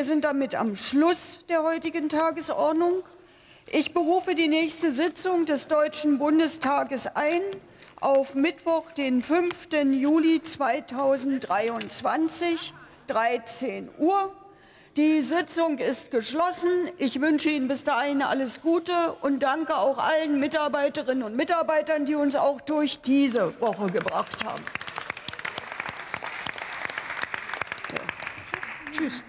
wir sind damit am Schluss der heutigen Tagesordnung. Ich berufe die nächste Sitzung des Deutschen Bundestages ein auf Mittwoch, den 5. Juli 2023, 13 Uhr. Die Sitzung ist geschlossen. Ich wünsche Ihnen bis dahin alles Gute und danke auch allen Mitarbeiterinnen und Mitarbeitern, die uns auch durch diese Woche gebracht haben. Ja. Tschüss. Tschüss.